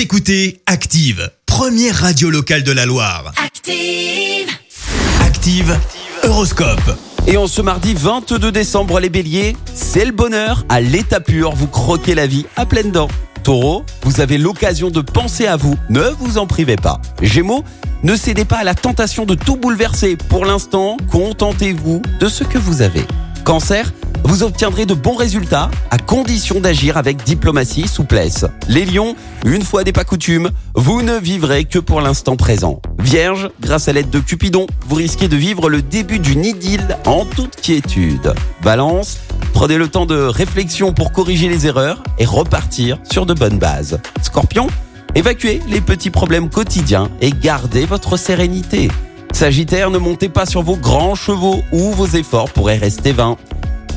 Vous écoutez Active, première radio locale de la Loire. Active. Active, Horoscope. Et en ce mardi 22 décembre, les béliers, c'est le bonheur à l'état pur, vous croquez la vie à pleines dents. Taureau, vous avez l'occasion de penser à vous, ne vous en privez pas. Gémeaux, ne cédez pas à la tentation de tout bouleverser. Pour l'instant, contentez-vous de ce que vous avez. Cancer, vous obtiendrez de bons résultats à condition d'agir avec diplomatie souplesse. Les lions, une fois n'est pas coutume, vous ne vivrez que pour l'instant présent. Vierge, grâce à l'aide de Cupidon, vous risquez de vivre le début d'une idylle en toute quiétude. Balance, prenez le temps de réflexion pour corriger les erreurs et repartir sur de bonnes bases. Scorpion, évacuez les petits problèmes quotidiens et gardez votre sérénité. Sagittaire, ne montez pas sur vos grands chevaux ou vos efforts pourraient rester vains.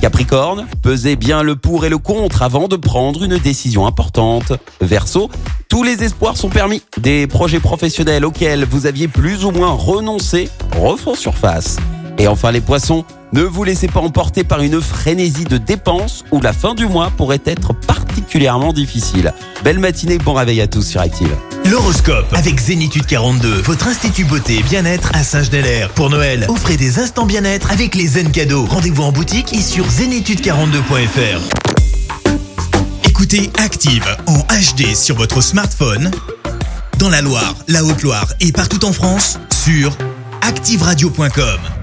Capricorne, pesez bien le pour et le contre avant de prendre une décision importante. Verseau, tous les espoirs sont permis. Des projets professionnels auxquels vous aviez plus ou moins renoncé refont surface. Et enfin les poissons, ne vous laissez pas emporter par une frénésie de dépenses où la fin du mois pourrait être particulièrement difficile. Belle matinée, bon réveil à tous sur Active. L'horoscope avec Zénitude 42, votre institut beauté et bien-être à Saint-Genélaire. Pour Noël, offrez des instants bien-être avec les zen cadeaux. Rendez-vous en boutique et sur zénitude42.fr. Écoutez Active en HD sur votre smartphone, dans la Loire, la Haute-Loire et partout en France, sur activeradio.com.